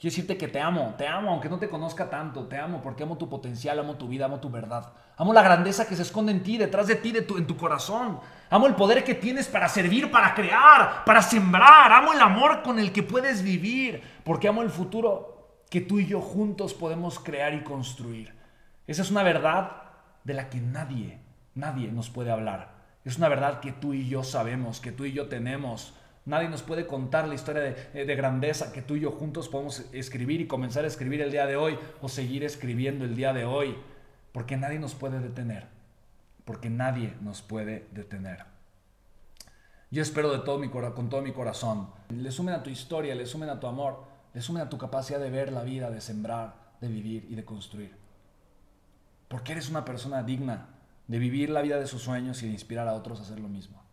Quiero decirte que te amo, te amo, aunque no te conozca tanto, te amo porque amo tu potencial, amo tu vida, amo tu verdad. Amo la grandeza que se esconde en ti, detrás de ti, de tu, en tu corazón. Amo el poder que tienes para servir, para crear, para sembrar. Amo el amor con el que puedes vivir, porque amo el futuro que tú y yo juntos podemos crear y construir. Esa es una verdad de la que nadie, nadie nos puede hablar. Es una verdad que tú y yo sabemos, que tú y yo tenemos Nadie nos puede contar la historia eh, de, grandeza que tú y yo juntos podemos escribir y comenzar a escribir el día de hoy o seguir escribiendo el día de hoy. Porque nadie nos puede detener. Porque nadie nos puede detener. Yo espero de todo mi, con todo mi corazón. Le sumen a tu historia, le sumen a tu amor, le sumen a tu capacidad de ver la vida, de sembrar, de vivir y de construir. Porque eres una persona digna de vivir la vida de sus sueños y de inspirar a otros a hacer lo mismo.